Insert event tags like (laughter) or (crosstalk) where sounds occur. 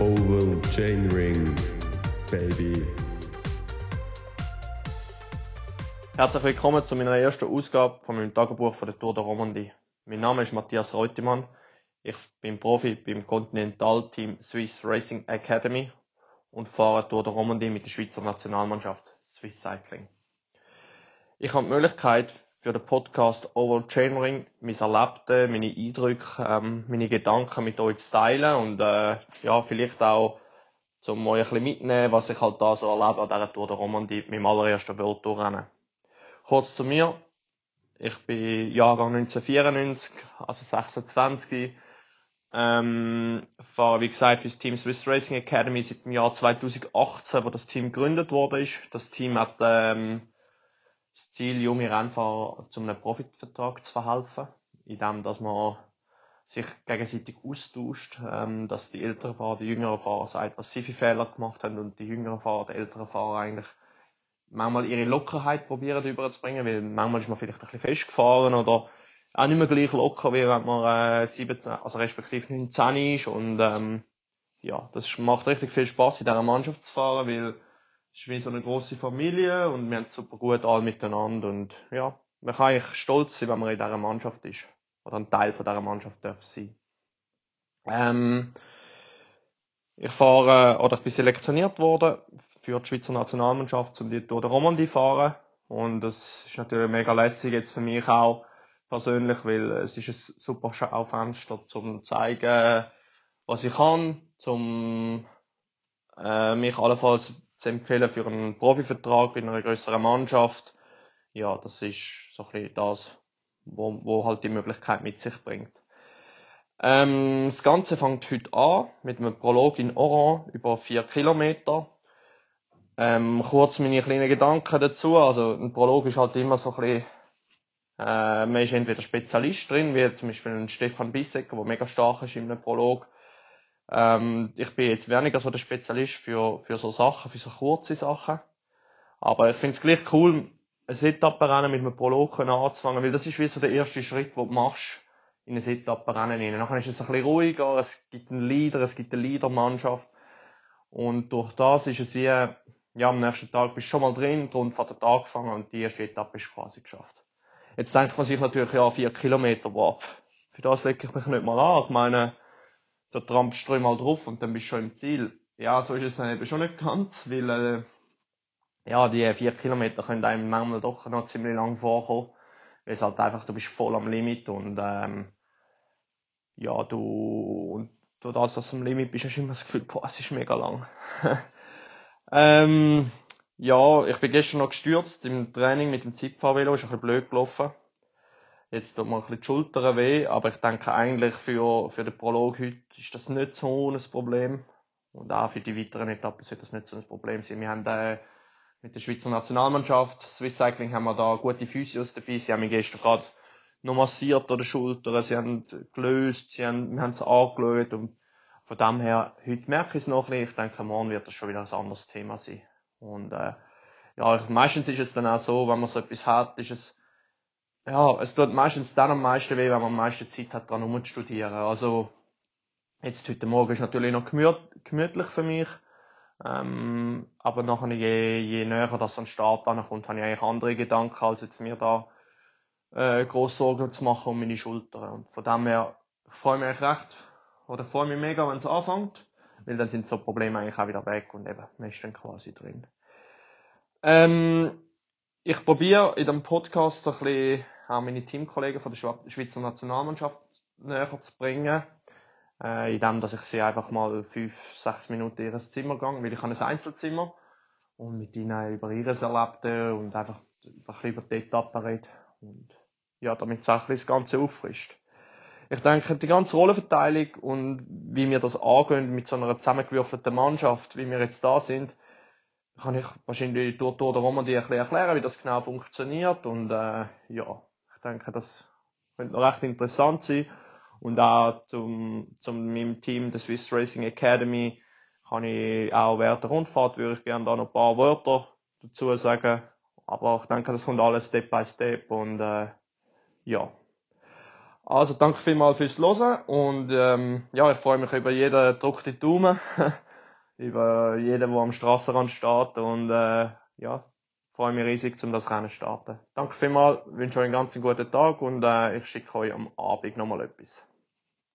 Oval Chain Ring, baby. Herzlich willkommen zu meiner ersten Ausgabe von meinem Tagebuch von der Tour de Romandie. Mein Name ist Matthias Reutemann. Ich bin Profi beim Continental Team Swiss Racing Academy und fahre Tour de Romandie mit der Schweizer Nationalmannschaft Swiss Cycling. Ich habe die Möglichkeit, für den Podcast Oval Chainring mein Erlebte, meine Eindrücke, ähm, meine Gedanken mit euch zu teilen und äh, ja, vielleicht auch zum euch ein bisschen mitnehmen, was ich halt da so erlebe an dieser Tour de Romandie, meinem allerersten World Tour Rennen. Kurz zu mir. Ich bin Jahrgang 1994, also 26. Ähm, fahre, wie gesagt, für das Team Swiss Racing Academy seit dem Jahr 2018, wo das Team gegründet wurde. Das Team hat ähm, das Ziel, junge Rennfahrer zu einem Profitvertrag zu verhelfen, indem dass man sich gegenseitig austauscht, ähm, dass die älteren Fahrer, die jüngeren Fahrer sagen, was sie für Fehler gemacht haben und die jüngeren Fahrer, die älteren Fahrer eigentlich manchmal ihre Lockerheit probieren überzubringen, weil manchmal ist man vielleicht ein bisschen festgefahren oder auch nicht mehr gleich locker, wie wenn man äh, 17, also respektive 19 ist und ähm, ja, das macht richtig viel Spaß in dieser Mannschaft zu fahren, weil ist wie so eine große Familie und wir haben super gut alle miteinander und ja, man kann eigentlich stolz sein, wenn man in dieser Mannschaft ist oder ein Teil von dieser Mannschaft darf sein. Ähm, ich fahre, oder ich bin selektioniert worden für die Schweizer Nationalmannschaft, um die Tour de Romandie zu fahren. Und das ist natürlich mega lässig jetzt für mich auch persönlich, weil es ist ein super Schaufenster, zum zeigen, was ich kann, zum äh, mich allenfalls zu empfehlen für einen Profivertrag in einer größeren Mannschaft. Ja, das ist so ein bisschen das, wo, wo halt die Möglichkeit mit sich bringt. Ähm, das Ganze fängt heute an mit einem Prolog in Oran über vier Kilometer. Ähm, kurz meine kleinen Gedanken dazu. Also ein Prolog ist halt immer so ein bisschen, äh, man ist entweder Spezialist drin, wie zum Beispiel ein Stefan Bissecker, der mega stark ist in einem Prolog. Ähm, ich bin jetzt weniger so der Spezialist für, für so Sachen, für so kurze Sachen. Aber ich finde es gleich cool, ein Etappenrennen mit einem Prolog anzufangen, weil das ist wie so der erste Schritt, den du machst in ein Etappenrennen rein. Nachher ist es ein bisschen ruhiger, es gibt einen Leader, es gibt eine Leadermannschaft. Und durch das ist es wie, ja, am nächsten Tag bist du schon mal drin, Rundfahrt hat angefangen und die erste Etappe ist quasi geschafft. Jetzt denkt man sich natürlich, ja, vier Kilometer, wow, für das lege ich mich nicht mal an. Ich meine, da trampst du mal drauf und dann bist du schon im Ziel. Ja, so ist es dann eben schon nicht ganz, weil, äh, ja, die vier Kilometer können einem manchmal doch noch ziemlich lang vorkommen. Weil es halt einfach, du bist voll am Limit und, ähm, ja, du, und durch das, dass du am Limit bist, hast du immer das Gefühl, boah, es ist mega lang. (laughs) ähm, ja, ich bin gestern noch gestürzt im Training mit dem Zeitfahrvelo, ist ein bisschen blöd gelaufen. Jetzt tut mir die Schultern weh, aber ich denke eigentlich für, für den Prolog heute ist das nicht so ein Problem. Und auch für die weiteren Etappen sollte das nicht so ein Problem sein. Wir haben äh, mit der Schweizer Nationalmannschaft, Swiss Cycling, haben wir da gute Physios dabei. Sie haben mich gestern gerade noch massiert an den Schultern, sie haben gelöst, sie haben, wir haben es angeschaut und von dem her, heute merke ich es noch ein bisschen. Ich denke, morgen wird das schon wieder ein anderes Thema sein. Und äh, ja, meistens ist es dann auch so, wenn man so etwas hat, ist es ja, es tut meistens dann am meisten weh, wenn man am meisten Zeit hat, dran umzustudieren. Also, jetzt heute Morgen ist natürlich noch gemüt gemütlich für mich. Ähm, aber nachher, je, je näher das an den Start kommt, habe ich eigentlich andere Gedanken, als jetzt mir da äh, grosse Sorgen zu machen um meine Schultern. Und von dem her, ich freue mich recht, oder freue mich mega, wenn es anfängt, weil dann sind so Probleme eigentlich auch wieder weg und eben, man ist dann quasi drin. Ähm, ich probiere in dem Podcast ein bisschen auch meine Teamkollegen von der Schweizer Nationalmannschaft näher zu bringen. Äh, in dem, dass ich sie einfach mal fünf, sechs Minuten in ihr Zimmer gehe, weil ich habe ein Einzelzimmer und mit ihnen über ihres Erlebte und einfach ein bisschen über die Etappe rede. Und ja, damit es auch das Ganze auffrischt. Ich denke, die ganze Rollenverteilung und wie wir das angehen mit so einer zusammengewürfelten Mannschaft, wie wir jetzt da sind, kann ich wahrscheinlich durch Tour de Romandie ein bisschen erklären, wie das genau funktioniert. Und äh, ja, ich denke, das könnte noch recht interessant sein. Und auch zum, zum meinem Team, der Swiss Racing Academy, kann ich auch während der Rundfahrt, würde ich gerne da noch ein paar Wörter dazu sagen. Aber ich denke, das kommt alles Step by Step und äh, ja. Also danke vielmals fürs Hören und ähm, ja, ich freue mich über jeden gedruckten Daumen, (laughs) über jeden, der am Strassenrand steht und äh, ja, freue mich riesig, um das Rennen zu starten. Danke vielmals, wünsche euch einen ganz guten Tag und äh, ich schicke euch am Abend nochmal etwas.